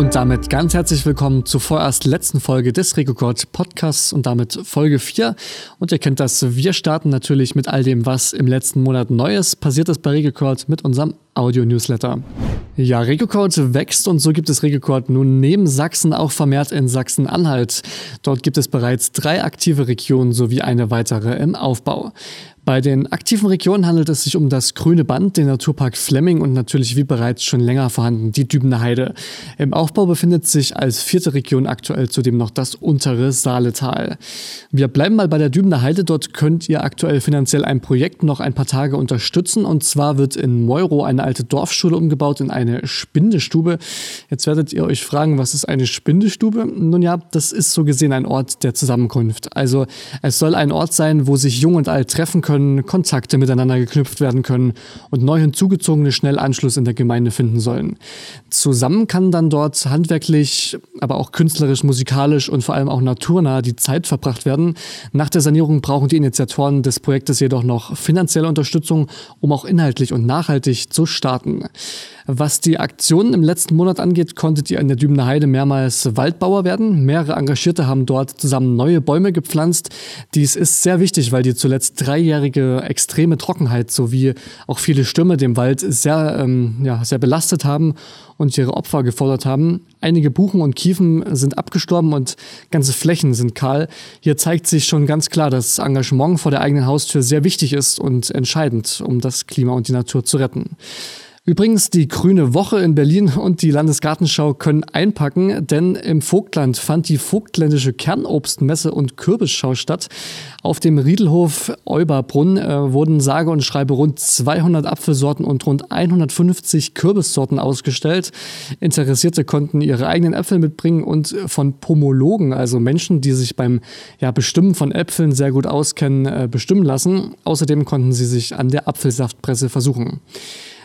Und damit ganz herzlich willkommen zur vorerst letzten Folge des Regocode Podcasts und damit Folge 4. Und ihr kennt das, wir starten natürlich mit all dem, was im letzten Monat Neues passiert ist bei Regocode mit unserem Audio-Newsletter. Ja, Regocode wächst und so gibt es Regocode nun neben Sachsen auch vermehrt in Sachsen-Anhalt. Dort gibt es bereits drei aktive Regionen sowie eine weitere im Aufbau. Bei den aktiven Regionen handelt es sich um das Grüne Band, den Naturpark Flemming und natürlich wie bereits schon länger vorhanden die Dübener Heide. Im Aufbau befindet sich als vierte Region aktuell zudem noch das untere Saaletal. Wir bleiben mal bei der Dübener Heide. Dort könnt ihr aktuell finanziell ein Projekt noch ein paar Tage unterstützen und zwar wird in Meuro eine alte Dorfschule umgebaut in eine Spindestube. Jetzt werdet ihr euch fragen, was ist eine Spindestube? Nun ja, das ist so gesehen ein Ort der Zusammenkunft. Also es soll ein Ort sein, wo sich Jung und Alt treffen können Kontakte miteinander geknüpft werden können und neu hinzugezogene schnell Anschluss in der Gemeinde finden sollen. Zusammen kann dann dort handwerklich, aber auch künstlerisch, musikalisch und vor allem auch naturnah die Zeit verbracht werden. Nach der Sanierung brauchen die Initiatoren des Projektes jedoch noch finanzielle Unterstützung, um auch inhaltlich und nachhaltig zu starten. Was die Aktionen im letzten Monat angeht, konntet ihr in der Dübener Heide mehrmals Waldbauer werden. Mehrere Engagierte haben dort zusammen neue Bäume gepflanzt. Dies ist sehr wichtig, weil die zuletzt dreijährige extreme Trockenheit sowie auch viele Stürme dem Wald sehr, ähm, ja, sehr belastet haben und ihre Opfer gefordert haben. Einige Buchen und Kiefen sind abgestorben und ganze Flächen sind kahl. Hier zeigt sich schon ganz klar, dass Engagement vor der eigenen Haustür sehr wichtig ist und entscheidend, um das Klima und die Natur zu retten. Übrigens, die Grüne Woche in Berlin und die Landesgartenschau können einpacken, denn im Vogtland fand die Vogtländische Kernobstmesse und Kürbisschau statt. Auf dem Riedelhof Euberbrunn äh, wurden sage und schreibe rund 200 Apfelsorten und rund 150 Kürbissorten ausgestellt. Interessierte konnten ihre eigenen Äpfel mitbringen und von Pomologen, also Menschen, die sich beim ja, Bestimmen von Äpfeln sehr gut auskennen, äh, bestimmen lassen. Außerdem konnten sie sich an der Apfelsaftpresse versuchen.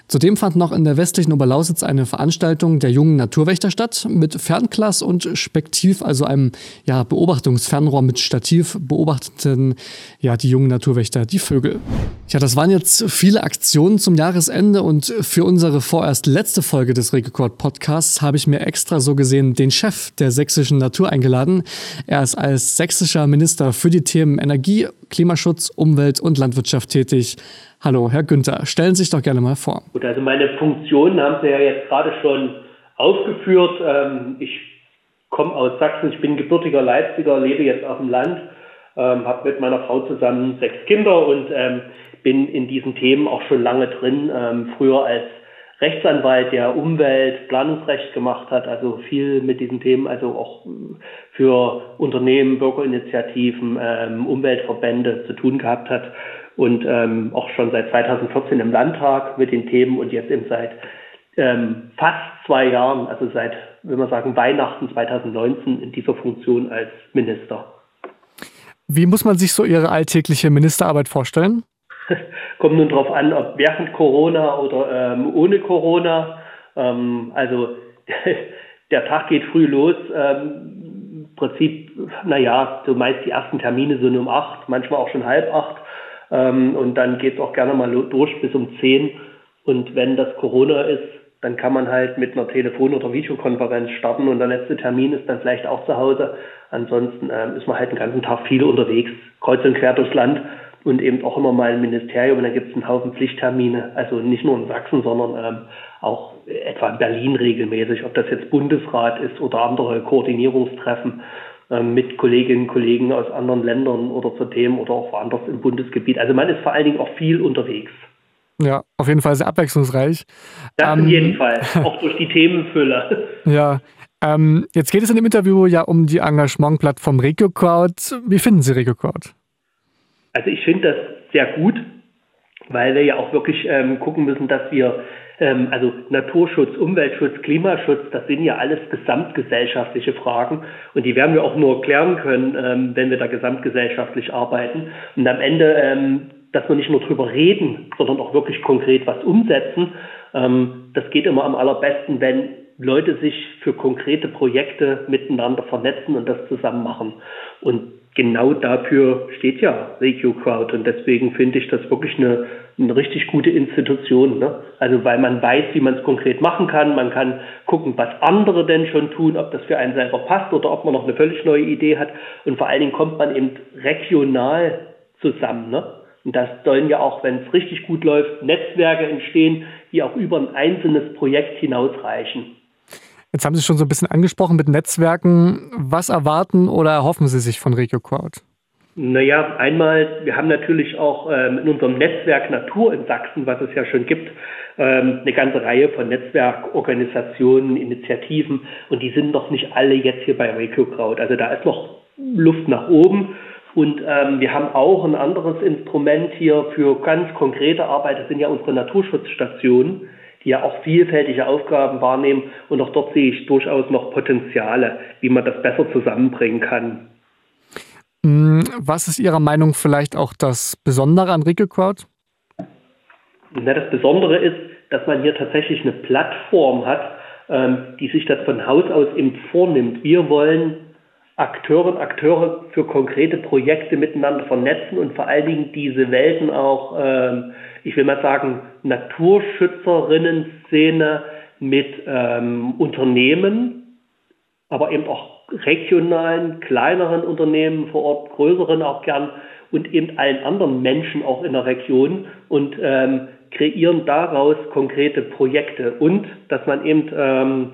Zudem fand noch in der westlichen Oberlausitz eine Veranstaltung der jungen Naturwächter statt. Mit Fernglas und Spektiv, also einem ja, Beobachtungsfernrohr mit Stativ, beobachteten ja, die jungen Naturwächter die Vögel. Ja, das waren jetzt viele Aktionen zum Jahresende und für unsere vorerst letzte Folge des Regecord Podcasts habe ich mir extra so gesehen den Chef der sächsischen Natur eingeladen. Er ist als sächsischer Minister für die Themen Energie, Klimaschutz, Umwelt und Landwirtschaft tätig. Hallo, Herr Günther, stellen Sie sich doch gerne mal vor. Gut, also meine Funktionen haben Sie ja jetzt gerade schon aufgeführt. Ähm, ich komme aus Sachsen, ich bin gebürtiger Leipziger, lebe jetzt auf dem Land, ähm, habe mit meiner Frau zusammen sechs Kinder und ähm, bin in diesen Themen auch schon lange drin. früher als Rechtsanwalt, der Umwelt, Planungsrecht gemacht hat, also viel mit diesen Themen, also auch für Unternehmen, Bürgerinitiativen, Umweltverbände zu tun gehabt hat und ähm, auch schon seit 2014 im Landtag mit den Themen und jetzt eben seit ähm, fast zwei Jahren, also seit, wenn man sagen, Weihnachten 2019 in dieser Funktion als Minister. Wie muss man sich so Ihre alltägliche Ministerarbeit vorstellen? Kommt nun darauf an, ob während Corona oder ähm, ohne Corona. Ähm, also der Tag geht früh los. Ähm, Im Prinzip, naja, so meist die ersten Termine sind um acht, manchmal auch schon halb acht. Ähm, und dann geht es auch gerne mal durch bis um 10. Und wenn das Corona ist, dann kann man halt mit einer Telefon- oder Videokonferenz starten und der letzte Termin ist dann vielleicht auch zu Hause. Ansonsten ähm, ist man halt den ganzen Tag viel unterwegs, kreuz und quer durchs Land und eben auch immer mal ein Ministerium und dann gibt es einen Haufen Pflichttermine, also nicht nur in Sachsen, sondern ähm, auch etwa in Berlin regelmäßig, ob das jetzt Bundesrat ist oder andere Koordinierungstreffen. Ähm, mit Kolleginnen und Kollegen aus anderen Ländern oder zu Themen oder auch woanders im Bundesgebiet. Also man ist vor allen Dingen auch viel unterwegs. Ja, auf jeden Fall sehr abwechslungsreich. Das ähm, in jedem Fall, auch durch die Themenfülle. Ja, ähm, jetzt geht es in dem Interview ja um die Engagementplattform RegioCrowd. Wie finden Sie RegioCrowd? Also ich finde das sehr gut, weil wir ja auch wirklich ähm, gucken müssen, dass wir ähm, also Naturschutz, Umweltschutz, Klimaschutz, das sind ja alles gesamtgesellschaftliche Fragen und die werden wir auch nur klären können, ähm, wenn wir da gesamtgesellschaftlich arbeiten. Und am Ende, ähm, dass wir nicht nur drüber reden, sondern auch wirklich konkret was umsetzen, ähm, das geht immer am allerbesten, wenn Leute sich für konkrete Projekte miteinander vernetzen und das zusammen machen. Und genau dafür steht ja Regio Crowd und deswegen finde ich das wirklich eine eine richtig gute Institution. Ne? Also weil man weiß, wie man es konkret machen kann. Man kann gucken, was andere denn schon tun, ob das für einen selber passt oder ob man noch eine völlig neue Idee hat. Und vor allen Dingen kommt man eben regional zusammen. Ne? Und das sollen ja auch, wenn es richtig gut läuft, Netzwerke entstehen, die auch über ein einzelnes Projekt hinausreichen. Jetzt haben Sie schon so ein bisschen angesprochen mit Netzwerken. Was erwarten oder erhoffen Sie sich von RegioCrowd? Naja, einmal, wir haben natürlich auch ähm, in unserem Netzwerk Natur in Sachsen, was es ja schon gibt, ähm, eine ganze Reihe von Netzwerkorganisationen, Initiativen und die sind noch nicht alle jetzt hier bei RegioCrowd. Also da ist noch Luft nach oben. Und ähm, wir haben auch ein anderes Instrument hier für ganz konkrete Arbeit. Das sind ja unsere Naturschutzstationen, die ja auch vielfältige Aufgaben wahrnehmen. Und auch dort sehe ich durchaus noch Potenziale, wie man das besser zusammenbringen kann. Hm, was ist Ihrer Meinung vielleicht auch das Besondere an RegioCrowd? Na, das Besondere ist, dass man hier tatsächlich eine Plattform hat, ähm, die sich das von Haus aus eben vornimmt. Wir wollen Akteure und Akteure für konkrete Projekte miteinander vernetzen und vor allen Dingen diese Welten auch, ähm, ich will mal sagen, Naturschützerinnen-Szene mit ähm, Unternehmen, aber eben auch regionalen, kleineren Unternehmen vor Ort, größeren auch gern und eben allen anderen Menschen auch in der Region und ähm, kreieren daraus konkrete Projekte und dass man eben ähm,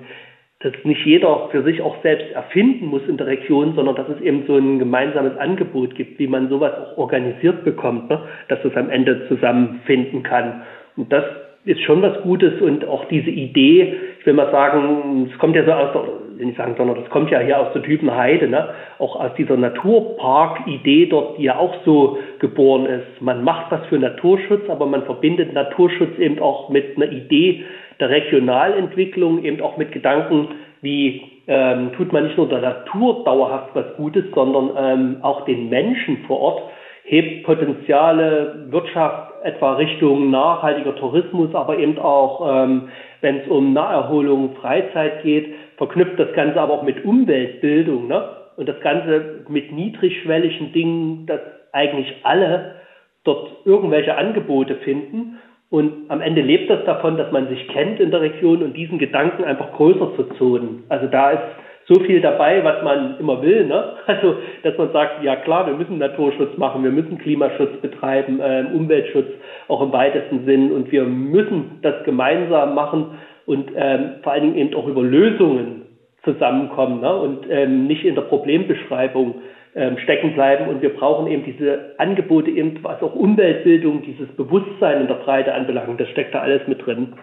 dass nicht jeder für sich auch selbst erfinden muss in der Region, sondern dass es eben so ein gemeinsames Angebot gibt, wie man sowas auch organisiert bekommt, ne? dass es am Ende zusammenfinden kann. Und das ist schon was Gutes und auch diese Idee, will mal sagen, es kommt ja so aus der, will nicht sagen, sondern das kommt ja hier aus der Typenheide, ne? auch aus dieser Naturpark-Idee dort, die ja auch so geboren ist. Man macht was für Naturschutz, aber man verbindet Naturschutz eben auch mit einer Idee, der Regionalentwicklung eben auch mit Gedanken, wie ähm, tut man nicht nur der Natur dauerhaft was Gutes, sondern ähm, auch den Menschen vor Ort, hebt Potenziale, Wirtschaft etwa Richtung nachhaltiger Tourismus, aber eben auch, ähm, wenn es um Naherholung, Freizeit geht, verknüpft das Ganze aber auch mit Umweltbildung ne? und das Ganze mit niedrigschwelligen Dingen, dass eigentlich alle dort irgendwelche Angebote finden und am Ende lebt das davon, dass man sich kennt in der Region und diesen Gedanken einfach größer zu zonen. Also da ist so viel dabei, was man immer will. Ne? Also, dass man sagt, ja klar, wir müssen Naturschutz machen, wir müssen Klimaschutz betreiben, äh, Umweltschutz auch im weitesten Sinn und wir müssen das gemeinsam machen und ähm, vor allen Dingen eben auch über Lösungen zusammenkommen ne? und ähm, nicht in der Problembeschreibung ähm, stecken bleiben. Und wir brauchen eben diese Angebote, eben was auch Umweltbildung, dieses Bewusstsein in der Breite anbelangt. Das steckt da alles mit drin.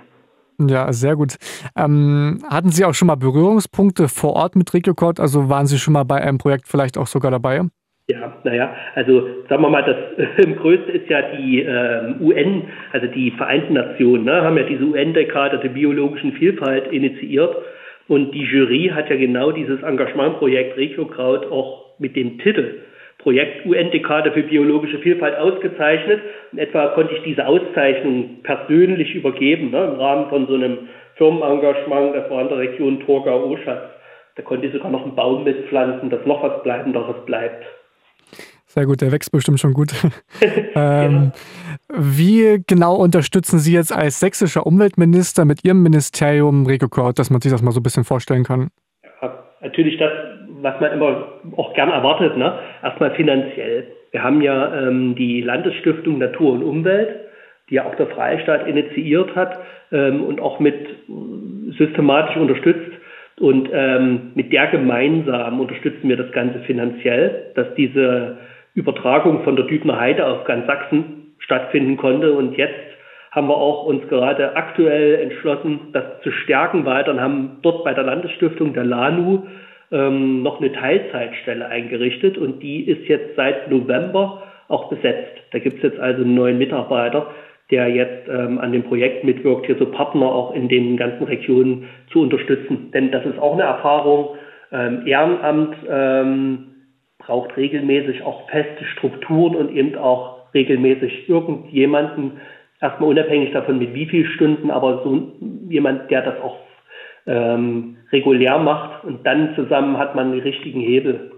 Ja, sehr gut. Ähm, hatten Sie auch schon mal Berührungspunkte vor Ort mit RegioCord? Also waren Sie schon mal bei einem Projekt vielleicht auch sogar dabei? Ja, naja, also sagen wir mal, das äh, größte ist ja die äh, UN, also die Vereinten Nationen, ne, haben ja diese UN-Dekade der biologischen Vielfalt initiiert. Und die Jury hat ja genau dieses Engagementprojekt RegioCrowd auch mit dem Titel Projekt UN-Dekade für biologische Vielfalt ausgezeichnet. In etwa konnte ich diese Auszeichnung persönlich übergeben, ne, im Rahmen von so einem Firmenengagement, das war in der Region Torgau-Oschatz. Da konnte ich sogar noch einen Baum mitpflanzen, dass noch was Bleibenderes bleibt. Sehr gut, der wächst bestimmt schon gut. ähm, wie genau unterstützen Sie jetzt als sächsischer Umweltminister mit Ihrem Ministerium RegioCrowd, dass man sich das mal so ein bisschen vorstellen kann? Ja, natürlich das, was man immer auch gern erwartet, ne? erstmal finanziell. Wir haben ja ähm, die Landesstiftung Natur und Umwelt, die ja auch der Freistaat initiiert hat ähm, und auch mit systematisch unterstützt. Und ähm, mit der gemeinsam unterstützen wir das Ganze finanziell, dass diese Übertragung von der Dübner Heide auf ganz Sachsen stattfinden konnte. Und jetzt haben wir auch uns gerade aktuell entschlossen, das zu stärken weiter und haben dort bei der Landesstiftung der LANU ähm, noch eine Teilzeitstelle eingerichtet und die ist jetzt seit November auch besetzt. Da gibt es jetzt also einen neuen Mitarbeiter, der jetzt ähm, an dem Projekt mitwirkt, hier so Partner auch in den ganzen Regionen zu unterstützen. Denn das ist auch eine Erfahrung. Ähm, Ehrenamt ähm, braucht regelmäßig auch feste Strukturen und eben auch regelmäßig irgendjemanden, erstmal unabhängig davon, mit wie vielen Stunden, aber so jemand, der das auch ähm, regulär macht und dann zusammen hat man die richtigen Hebel.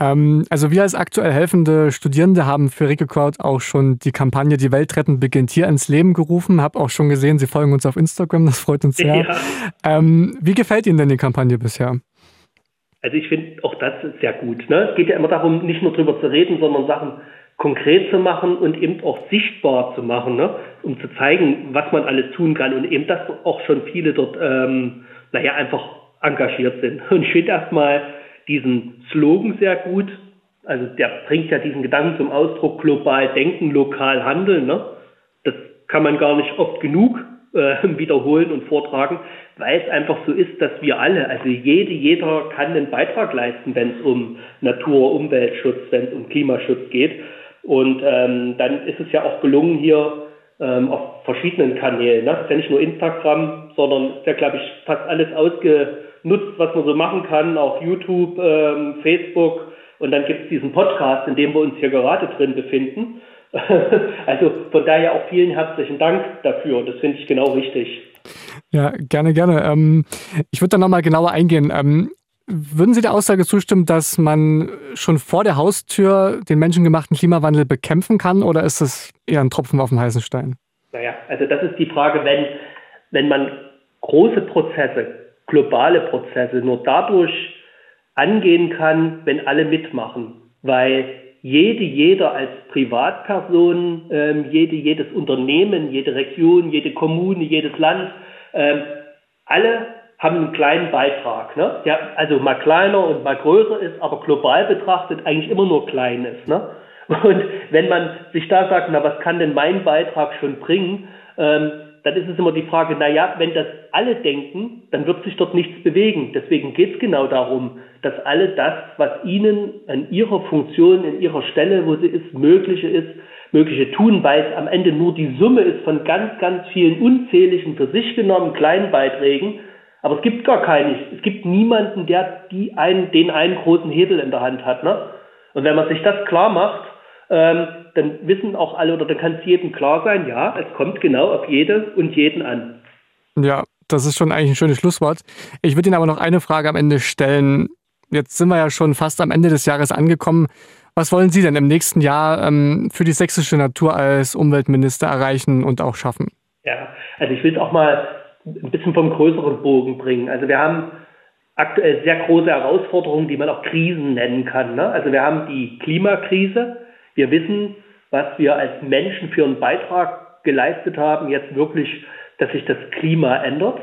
Ähm, also wir als aktuell helfende Studierende haben für Rico Crowd auch schon die Kampagne Die Welt retten beginnt hier ins Leben gerufen. Hab auch schon gesehen, Sie folgen uns auf Instagram, das freut uns sehr. Ja. Ähm, wie gefällt Ihnen denn die Kampagne bisher? Also ich finde auch das sehr gut. Ne? Es geht ja immer darum, nicht nur drüber zu reden, sondern Sachen konkret zu machen und eben auch sichtbar zu machen, ne? um zu zeigen, was man alles tun kann und eben, dass auch schon viele dort, ähm, naja, einfach engagiert sind. Und ich finde erstmal diesen Slogan sehr gut. Also der bringt ja diesen Gedanken zum Ausdruck, global denken, lokal handeln. Ne? Das kann man gar nicht oft genug äh, wiederholen und vortragen, weil es einfach so ist, dass wir alle, also jede, jeder kann einen Beitrag leisten, wenn es um Natur, Umweltschutz, wenn es um Klimaschutz geht. Und ähm, dann ist es ja auch gelungen, hier ähm, auf verschiedenen Kanälen, ne? ist ja nicht nur Instagram, sondern ist ja, glaube ich, fast alles ausgenutzt, was man so machen kann, auch YouTube, ähm, Facebook. Und dann gibt es diesen Podcast, in dem wir uns hier gerade drin befinden. also von daher auch vielen herzlichen Dank dafür. Das finde ich genau richtig. Ja, gerne, gerne. Ähm, ich würde da nochmal genauer eingehen. Ähm, würden Sie der Aussage zustimmen, dass man schon vor der Haustür den menschengemachten Klimawandel bekämpfen kann oder ist das eher ein Tropfen auf dem heißen Stein? Naja, also das ist die Frage, wenn, wenn man große Prozesse, globale Prozesse nur dadurch angehen kann, wenn alle mitmachen. Weil jede, jeder als Privatperson, ähm, jede, jedes Unternehmen, jede Region, jede Kommune, jedes Land, ähm, alle haben einen kleinen Beitrag, ne? der also mal kleiner und mal größer ist, aber global betrachtet eigentlich immer nur klein ist. Ne? Und wenn man sich da sagt, na was kann denn mein Beitrag schon bringen, ähm, dann ist es immer die Frage, na ja, wenn das alle denken, dann wird sich dort nichts bewegen. Deswegen geht es genau darum, dass alle das, was ihnen an ihrer Funktion, in ihrer Stelle, wo sie ist, mögliche ist, mögliche tun, weil es am Ende nur die Summe ist von ganz, ganz vielen unzähligen für sich genommen kleinen Beiträgen, aber es gibt gar keinen. Es gibt niemanden, der die einen, den einen großen Hebel in der Hand hat. Ne? Und wenn man sich das klar macht, ähm, dann wissen auch alle oder dann kann es jedem klar sein, ja, es kommt genau auf jede und jeden an. Ja, das ist schon eigentlich ein schönes Schlusswort. Ich würde Ihnen aber noch eine Frage am Ende stellen. Jetzt sind wir ja schon fast am Ende des Jahres angekommen. Was wollen Sie denn im nächsten Jahr ähm, für die sächsische Natur als Umweltminister erreichen und auch schaffen? Ja, also ich will es auch mal ein bisschen vom größeren Bogen bringen. Also wir haben aktuell sehr große Herausforderungen, die man auch Krisen nennen kann. Ne? Also wir haben die Klimakrise. Wir wissen, was wir als Menschen für einen Beitrag geleistet haben, jetzt wirklich, dass sich das Klima ändert.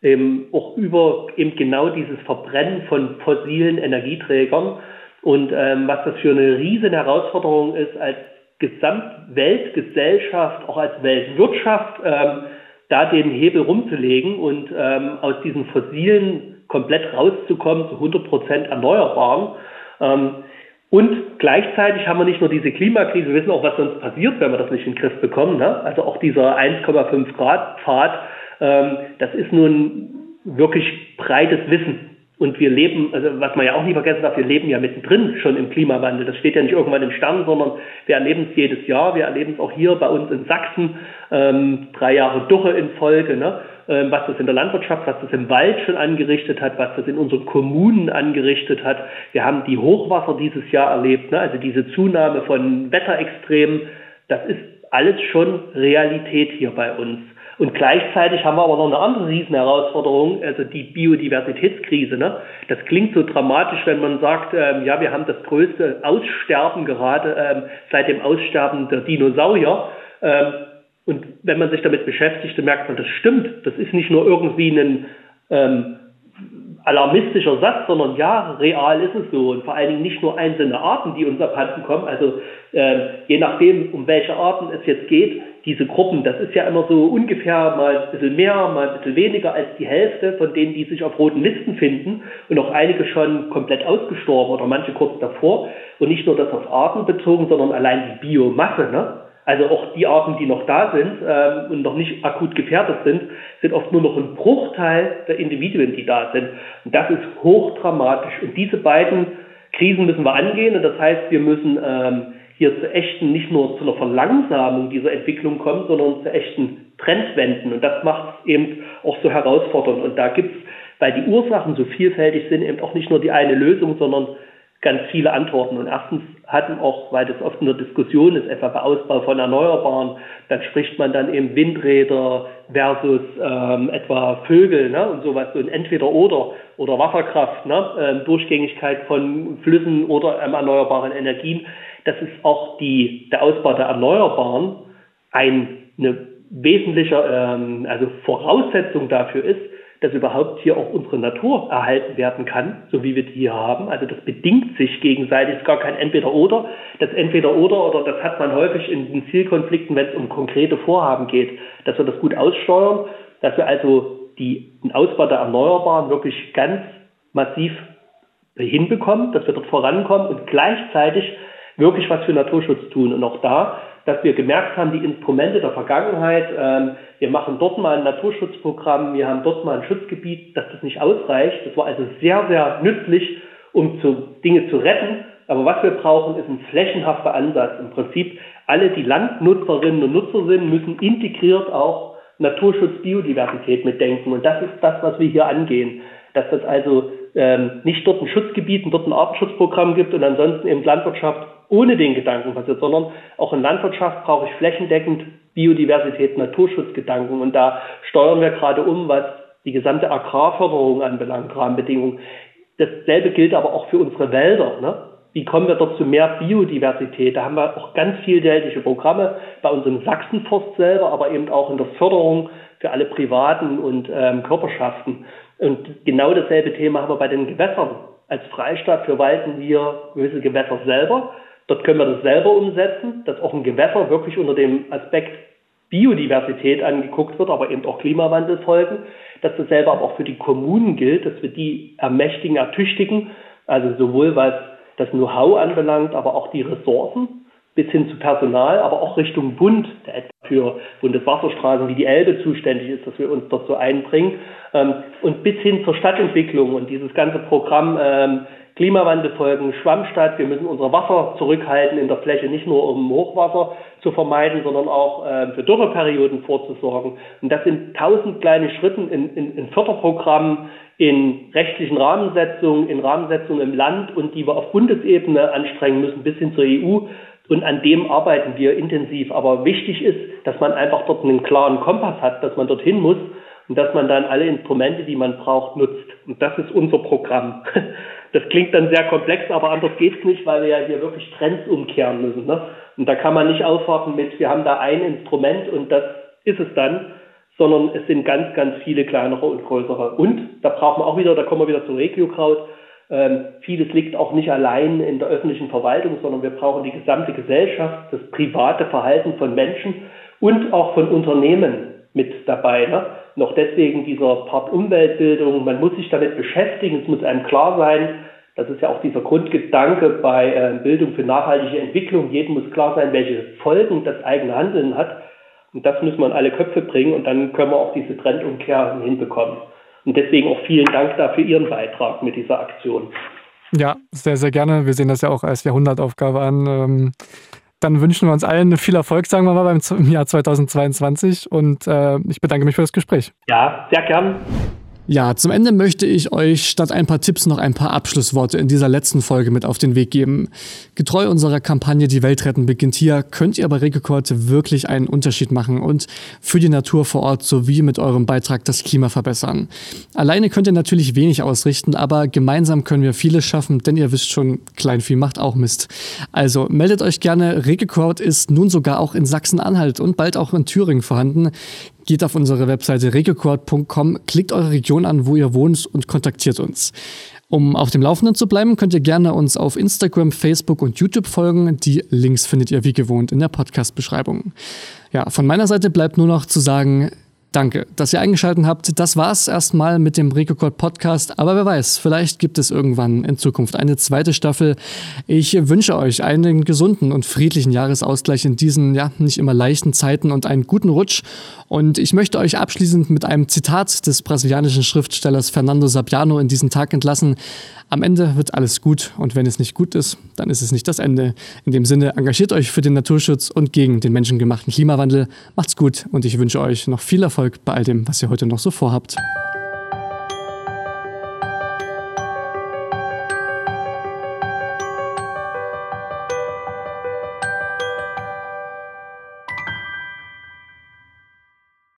Eben auch über eben genau dieses Verbrennen von fossilen Energieträgern und ähm, was das für eine riesen Herausforderung ist als Gesamtweltgesellschaft, auch als Weltwirtschaft, ähm, da den Hebel rumzulegen und ähm, aus diesen fossilen komplett rauszukommen zu 100 Prozent erneuerbaren. Ähm, und gleichzeitig haben wir nicht nur diese Klimakrise, wir wissen auch, was sonst passiert, wenn wir das nicht in den Griff bekommen. Ne? Also auch dieser 1,5 Grad Pfad, ähm, das ist nun wirklich breites Wissen. Und wir leben, also was man ja auch nie vergessen darf, wir leben ja mittendrin schon im Klimawandel. Das steht ja nicht irgendwann im Stern, sondern wir erleben es jedes Jahr. Wir erleben es auch hier bei uns in Sachsen, ähm, drei Jahre Dürre in Folge, ne? ähm, was das in der Landwirtschaft, was das im Wald schon angerichtet hat, was das in unseren Kommunen angerichtet hat. Wir haben die Hochwasser dieses Jahr erlebt, ne? also diese Zunahme von Wetterextremen. Das ist alles schon Realität hier bei uns. Und gleichzeitig haben wir aber noch eine andere Riesenherausforderung, also die Biodiversitätskrise. Ne? Das klingt so dramatisch, wenn man sagt, ähm, ja, wir haben das größte Aussterben gerade ähm, seit dem Aussterben der Dinosaurier. Ähm, und wenn man sich damit beschäftigt, dann merkt man, das stimmt. Das ist nicht nur irgendwie ein ähm, alarmistischer Satz, sondern ja, real ist es so. Und vor allen Dingen nicht nur einzelne Arten, die uns abhanden kommen. Also äh, je nachdem, um welche Arten es jetzt geht, diese Gruppen, das ist ja immer so ungefähr mal ein bisschen mehr, mal ein bisschen weniger als die Hälfte von denen, die sich auf roten Listen finden und auch einige schon komplett ausgestorben oder manche kurz davor. Und nicht nur das auf Arten bezogen, sondern allein die Biomasse. Ne? Also auch die Arten, die noch da sind ähm, und noch nicht akut gefährdet sind, sind oft nur noch ein Bruchteil der Individuen, die da sind. Und das ist hochdramatisch. Und diese beiden Krisen müssen wir angehen. Und das heißt, wir müssen ähm, hier zu echten, nicht nur zu einer Verlangsamung dieser Entwicklung kommen, sondern zu echten Trendwenden. Und das macht es eben auch so herausfordernd. Und da gibt es, weil die Ursachen so vielfältig sind, eben auch nicht nur die eine Lösung, sondern ganz viele Antworten. Und erstens hatten auch, weil das oft in der Diskussion ist, etwa bei Ausbau von Erneuerbaren, dann spricht man dann eben Windräder versus ähm, etwa Vögel ne, und sowas, so ein entweder oder oder Wasserkraft, ne, ähm, Durchgängigkeit von Flüssen oder ähm, erneuerbaren Energien. Das ist auch die, der Ausbau der Erneuerbaren ein, eine wesentliche ähm, also Voraussetzung dafür ist, dass überhaupt hier auch unsere Natur erhalten werden kann, so wie wir die hier haben. Also das bedingt sich gegenseitig, ist gar kein Entweder-Oder. Das Entweder-Oder, oder das hat man häufig in den Zielkonflikten, wenn es um konkrete Vorhaben geht, dass wir das gut aussteuern, dass wir also die, den Ausbau der Erneuerbaren wirklich ganz massiv hinbekommen, dass wir dort vorankommen und gleichzeitig wirklich was für Naturschutz tun. Und auch da dass wir gemerkt haben, die Instrumente der Vergangenheit, ähm, wir machen dort mal ein Naturschutzprogramm, wir haben dort mal ein Schutzgebiet, dass das nicht ausreicht. Das war also sehr, sehr nützlich, um zu, Dinge zu retten. Aber was wir brauchen, ist ein flächenhafter Ansatz. Im Prinzip alle, die Landnutzerinnen und Nutzer sind, müssen integriert auch Naturschutz, Biodiversität mitdenken. Und das ist das, was wir hier angehen. Dass das also ähm, nicht dort ein Schutzgebiet dort ein Artenschutzprogramm gibt und ansonsten eben Landwirtschaft ohne den Gedanken passiert, sondern auch in Landwirtschaft brauche ich flächendeckend Biodiversität, Naturschutzgedanken und da steuern wir gerade um, was die gesamte Agrarförderung anbelangt, Rahmenbedingungen. Dasselbe gilt aber auch für unsere Wälder. Ne? Wie kommen wir dort zu mehr Biodiversität? Da haben wir auch ganz vielfältige Programme bei unserem Sachsenforst selber, aber eben auch in der Förderung für alle privaten und ähm, Körperschaften. Und genau dasselbe Thema haben wir bei den Gewässern. Als Freistaat verwalten wir gewisse Gewässer selber. Dort können wir das selber umsetzen, dass auch ein Gewässer wirklich unter dem Aspekt Biodiversität angeguckt wird, aber eben auch Klimawandelfolgen, dass das selber aber auch für die Kommunen gilt, dass wir die ermächtigen, ertüchtigen, also sowohl was das Know-how anbelangt, aber auch die Ressourcen bis hin zu Personal, aber auch Richtung Bund, der etwa für Bundeswasserstraßen wie die Elbe zuständig ist, dass wir uns dort so einbringen, ähm, und bis hin zur Stadtentwicklung und dieses ganze Programm ähm, Klimawandelfolgen, Schwammstadt. Wir müssen unser Wasser zurückhalten in der Fläche, nicht nur um Hochwasser zu vermeiden, sondern auch äh, für Dürreperioden vorzusorgen. Und das sind tausend kleine Schritten in, in, in Förderprogrammen, in rechtlichen Rahmensetzungen, in Rahmensetzungen im Land und die wir auf Bundesebene anstrengen müssen bis hin zur EU. Und an dem arbeiten wir intensiv. Aber wichtig ist, dass man einfach dort einen klaren Kompass hat, dass man dorthin muss und dass man dann alle Instrumente, die man braucht, nutzt. Und das ist unser Programm. Das klingt dann sehr komplex, aber anders geht's nicht, weil wir ja hier wirklich Trends umkehren müssen. Ne? Und da kann man nicht aufwarten mit, wir haben da ein Instrument und das ist es dann, sondern es sind ganz, ganz viele kleinere und größere. Und da brauchen wir auch wieder, da kommen wir wieder zu Regiokraut, ähm, vieles liegt auch nicht allein in der öffentlichen Verwaltung, sondern wir brauchen die gesamte Gesellschaft, das private Verhalten von Menschen und auch von Unternehmen mit dabei. Ne? Noch deswegen dieser Part Umweltbildung, man muss sich damit beschäftigen, es muss einem klar sein, das ist ja auch dieser Grundgedanke bei äh, Bildung für nachhaltige Entwicklung, jedem muss klar sein, welche Folgen das eigene Handeln hat. Und das muss man alle Köpfe bringen und dann können wir auch diese Trendumkehr hinbekommen. Und deswegen auch vielen Dank dafür Ihren Beitrag mit dieser Aktion. Ja, sehr, sehr gerne. Wir sehen das ja auch als Jahrhundertaufgabe an. Ähm, dann wünschen wir uns allen viel Erfolg, sagen wir mal, beim, im Jahr 2022. Und äh, ich bedanke mich für das Gespräch. Ja, sehr gern. Ja, zum Ende möchte ich euch statt ein paar Tipps noch ein paar Abschlussworte in dieser letzten Folge mit auf den Weg geben. Getreu unserer Kampagne Die Welt retten beginnt hier, könnt ihr bei Regelkord wirklich einen Unterschied machen und für die Natur vor Ort sowie mit eurem Beitrag das Klima verbessern. Alleine könnt ihr natürlich wenig ausrichten, aber gemeinsam können wir vieles schaffen, denn ihr wisst schon, Kleinvieh macht auch Mist. Also meldet euch gerne, Regelkord ist nun sogar auch in Sachsen-Anhalt und bald auch in Thüringen vorhanden. Geht auf unsere Webseite regiocord.com, klickt eure Region an, wo ihr wohnt und kontaktiert uns. Um auf dem Laufenden zu bleiben, könnt ihr gerne uns auf Instagram, Facebook und YouTube folgen. Die Links findet ihr wie gewohnt in der Podcast-Beschreibung. Ja, von meiner Seite bleibt nur noch zu sagen, Danke, dass ihr eingeschaltet habt. Das war's erstmal mit dem Recocode Podcast. Aber wer weiß, vielleicht gibt es irgendwann in Zukunft eine zweite Staffel. Ich wünsche euch einen gesunden und friedlichen Jahresausgleich in diesen, ja, nicht immer leichten Zeiten und einen guten Rutsch. Und ich möchte euch abschließend mit einem Zitat des brasilianischen Schriftstellers Fernando Sabiano in diesen Tag entlassen. Am Ende wird alles gut und wenn es nicht gut ist, dann ist es nicht das Ende. In dem Sinne, engagiert euch für den Naturschutz und gegen den menschengemachten Klimawandel. Macht's gut und ich wünsche euch noch viel Erfolg bei all dem, was ihr heute noch so vorhabt.